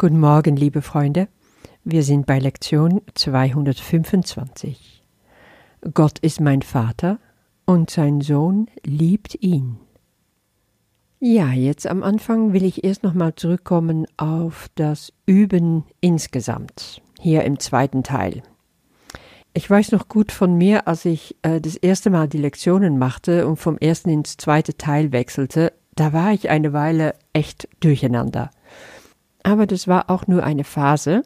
Guten Morgen, liebe Freunde. Wir sind bei Lektion 225. Gott ist mein Vater und sein Sohn liebt ihn. Ja, jetzt am Anfang will ich erst nochmal zurückkommen auf das Üben insgesamt, hier im zweiten Teil. Ich weiß noch gut von mir, als ich äh, das erste Mal die Lektionen machte und vom ersten ins zweite Teil wechselte, da war ich eine Weile echt durcheinander. Aber das war auch nur eine Phase,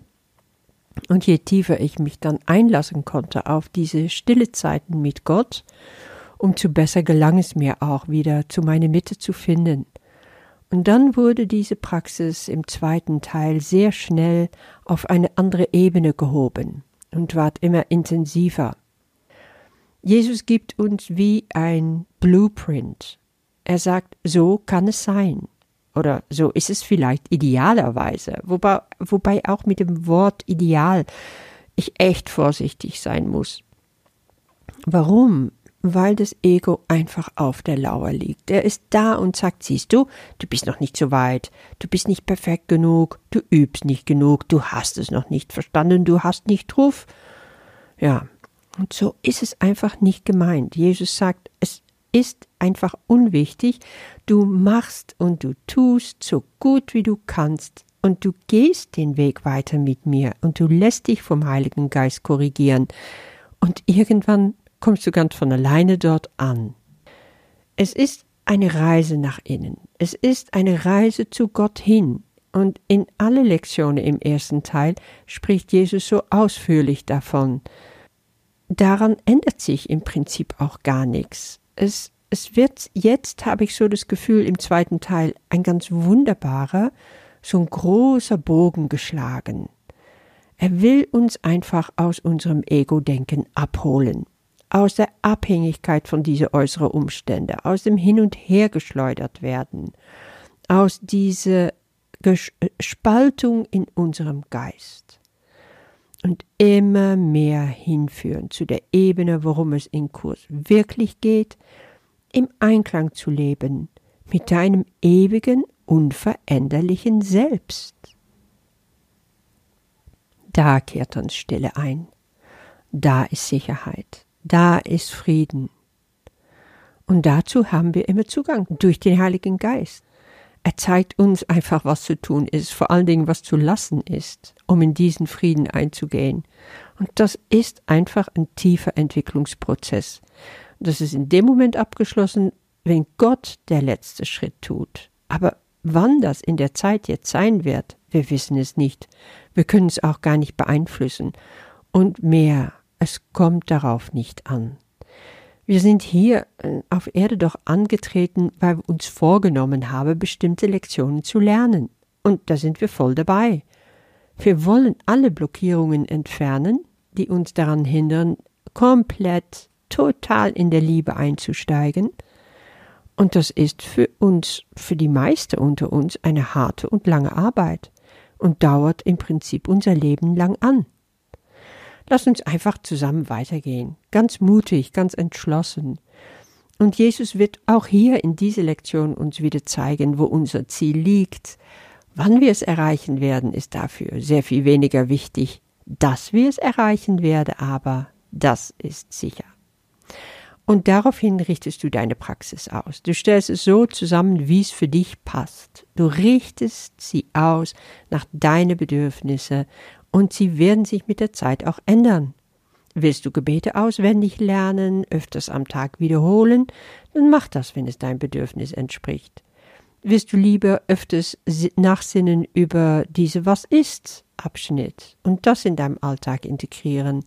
und je tiefer ich mich dann einlassen konnte auf diese stille Zeiten mit Gott, umso besser gelang es mir auch wieder zu meiner Mitte zu finden. Und dann wurde diese Praxis im zweiten Teil sehr schnell auf eine andere Ebene gehoben und ward immer intensiver. Jesus gibt uns wie ein Blueprint. Er sagt, so kann es sein. Oder so ist es vielleicht idealerweise. Wobei, wobei auch mit dem Wort ideal ich echt vorsichtig sein muss. Warum? Weil das Ego einfach auf der Lauer liegt. Er ist da und sagt, siehst du, du bist noch nicht so weit, du bist nicht perfekt genug, du übst nicht genug, du hast es noch nicht verstanden, du hast nicht drauf. Ja, und so ist es einfach nicht gemeint. Jesus sagt, ist einfach unwichtig. Du machst und du tust so gut wie du kannst und du gehst den Weg weiter mit mir und du lässt dich vom Heiligen Geist korrigieren und irgendwann kommst du ganz von alleine dort an. Es ist eine Reise nach innen. Es ist eine Reise zu Gott hin. Und in alle Lektionen im ersten Teil spricht Jesus so ausführlich davon. Daran ändert sich im Prinzip auch gar nichts es, es wird jetzt, habe ich so das Gefühl, im zweiten Teil ein ganz wunderbarer, so ein großer Bogen geschlagen. Er will uns einfach aus unserem Ego-Denken abholen, aus der Abhängigkeit von diesen äußeren Umständen, aus dem Hin und Her geschleudert werden, aus dieser Spaltung in unserem Geist und immer mehr hinführen zu der Ebene, worum es in Kurs wirklich geht, im Einklang zu leben mit deinem ewigen, unveränderlichen Selbst. Da kehrt uns Stille ein, da ist Sicherheit, da ist Frieden. Und dazu haben wir immer Zugang durch den Heiligen Geist. Er zeigt uns einfach, was zu tun ist, vor allen Dingen, was zu lassen ist, um in diesen Frieden einzugehen. Und das ist einfach ein tiefer Entwicklungsprozess. Das ist in dem Moment abgeschlossen, wenn Gott der letzte Schritt tut. Aber wann das in der Zeit jetzt sein wird, wir wissen es nicht. Wir können es auch gar nicht beeinflussen. Und mehr, es kommt darauf nicht an. Wir sind hier äh, auf Erde doch angetreten, weil wir uns vorgenommen haben, bestimmte Lektionen zu lernen. Und da sind wir voll dabei. Wir wollen alle Blockierungen entfernen, die uns daran hindern, komplett, total in der Liebe einzusteigen. Und das ist für uns, für die meisten unter uns, eine harte und lange Arbeit und dauert im Prinzip unser Leben lang an. Lass uns einfach zusammen weitergehen, ganz mutig, ganz entschlossen. Und Jesus wird auch hier in dieser Lektion uns wieder zeigen, wo unser Ziel liegt. Wann wir es erreichen werden, ist dafür sehr viel weniger wichtig. Dass wir es erreichen werden, aber das ist sicher. Und daraufhin richtest du deine Praxis aus. Du stellst es so zusammen, wie es für dich passt. Du richtest sie aus nach deinen Bedürfnissen und sie werden sich mit der Zeit auch ändern. Willst du Gebete auswendig lernen, öfters am Tag wiederholen, dann mach das, wenn es dein Bedürfnis entspricht. Willst du lieber öfters nachsinnen über diese Was ist Abschnitt und das in deinem Alltag integrieren,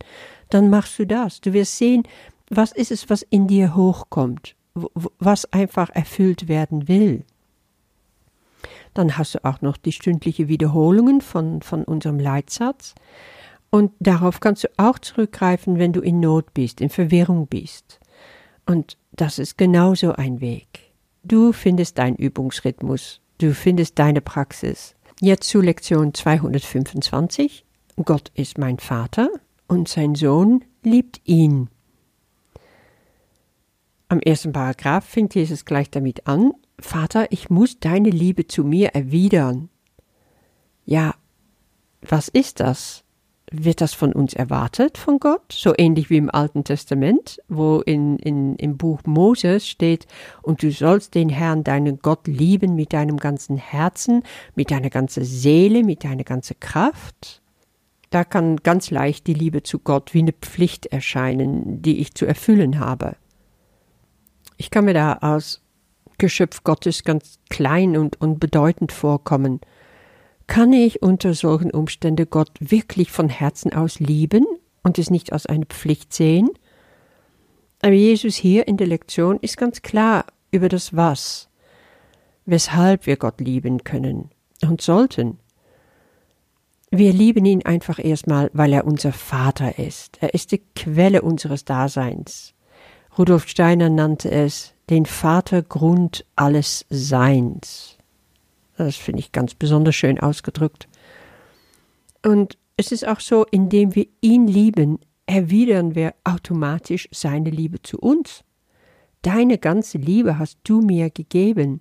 dann machst du das. Du wirst sehen, was ist es, was in dir hochkommt, was einfach erfüllt werden will. Dann hast du auch noch die stündliche Wiederholungen von, von unserem Leitsatz. Und darauf kannst du auch zurückgreifen, wenn du in Not bist, in Verwirrung bist. Und das ist genauso ein Weg. Du findest deinen Übungsrhythmus, du findest deine Praxis. Jetzt zu Lektion 225. Gott ist mein Vater und sein Sohn liebt ihn. Am ersten Paragraph fängt Jesus gleich damit an, Vater, ich muss deine Liebe zu mir erwidern. Ja, was ist das? Wird das von uns erwartet von Gott? So ähnlich wie im Alten Testament, wo in, in, im Buch Moses steht, und du sollst den Herrn, deinen Gott, lieben mit deinem ganzen Herzen, mit deiner ganzen Seele, mit deiner ganzen Kraft. Da kann ganz leicht die Liebe zu Gott wie eine Pflicht erscheinen, die ich zu erfüllen habe. Ich kann mir da als Geschöpf Gottes ganz klein und unbedeutend vorkommen. Kann ich unter solchen Umständen Gott wirklich von Herzen aus lieben und es nicht als eine Pflicht sehen? Aber Jesus hier in der Lektion ist ganz klar über das Was, weshalb wir Gott lieben können und sollten. Wir lieben ihn einfach erstmal, weil er unser Vater ist. Er ist die Quelle unseres Daseins. Rudolf Steiner nannte es den Vatergrund alles Seins. Das finde ich ganz besonders schön ausgedrückt. Und es ist auch so, indem wir ihn lieben, erwidern wir automatisch seine Liebe zu uns. Deine ganze Liebe hast du mir gegeben.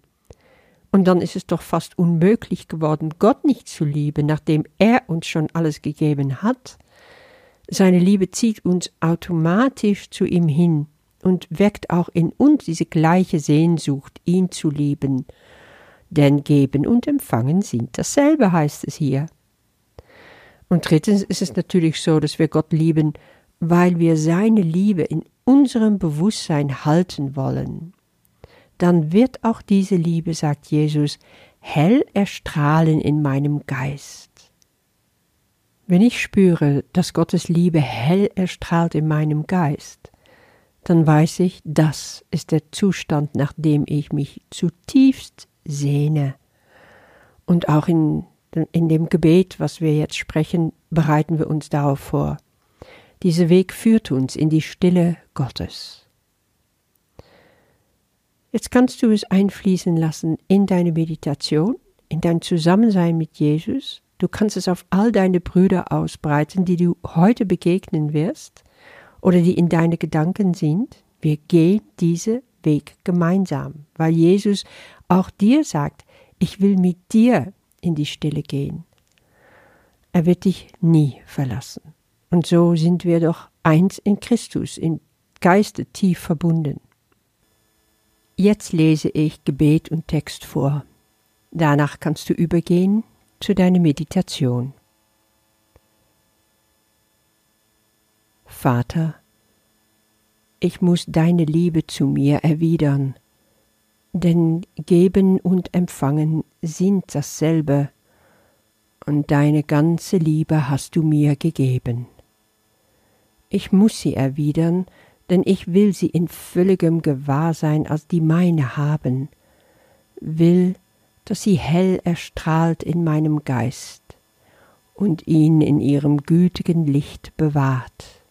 Und dann ist es doch fast unmöglich geworden, Gott nicht zu lieben, nachdem er uns schon alles gegeben hat. Seine Liebe zieht uns automatisch zu ihm hin und weckt auch in uns diese gleiche Sehnsucht, ihn zu lieben denn geben und empfangen sind dasselbe, heißt es hier. Und drittens ist es natürlich so, dass wir Gott lieben, weil wir seine Liebe in unserem Bewusstsein halten wollen. Dann wird auch diese Liebe, sagt Jesus, hell erstrahlen in meinem Geist. Wenn ich spüre, dass Gottes Liebe hell erstrahlt in meinem Geist, dann weiß ich, das ist der Zustand, nach dem ich mich zutiefst sehne. Und auch in, in dem Gebet, was wir jetzt sprechen, bereiten wir uns darauf vor. Dieser Weg führt uns in die Stille Gottes. Jetzt kannst du es einfließen lassen in deine Meditation, in dein Zusammensein mit Jesus. Du kannst es auf all deine Brüder ausbreiten, die du heute begegnen wirst oder die in deine Gedanken sind. Wir gehen diese Weg gemeinsam, weil Jesus auch dir sagt, ich will mit dir in die Stille gehen. Er wird dich nie verlassen. Und so sind wir doch eins in Christus, im Geiste tief verbunden. Jetzt lese ich Gebet und Text vor. Danach kannst du übergehen zu deiner Meditation. Vater, ich muss deine Liebe zu mir erwidern denn geben und empfangen sind dasselbe, und deine ganze Liebe hast du mir gegeben. Ich muss sie erwidern, denn ich will sie in völligem Gewahrsein als die meine haben, will, dass sie hell erstrahlt in meinem Geist und ihn in ihrem gütigen Licht bewahrt,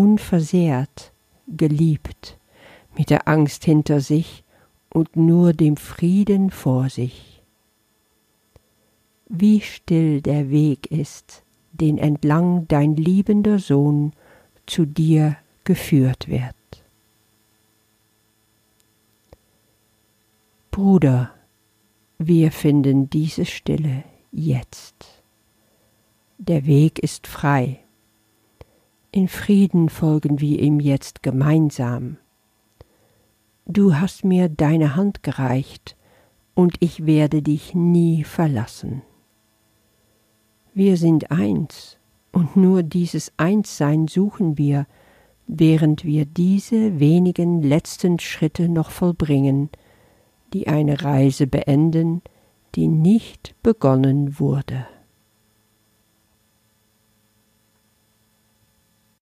unversehrt, geliebt, mit der Angst hinter sich, und nur dem Frieden vor sich. Wie still der Weg ist, den entlang dein liebender Sohn zu dir geführt wird. Bruder, wir finden diese Stille jetzt. Der Weg ist frei. In Frieden folgen wir ihm jetzt gemeinsam Du hast mir deine Hand gereicht, und ich werde dich nie verlassen. Wir sind eins, und nur dieses Einssein suchen wir, während wir diese wenigen letzten Schritte noch vollbringen, die eine Reise beenden, die nicht begonnen wurde.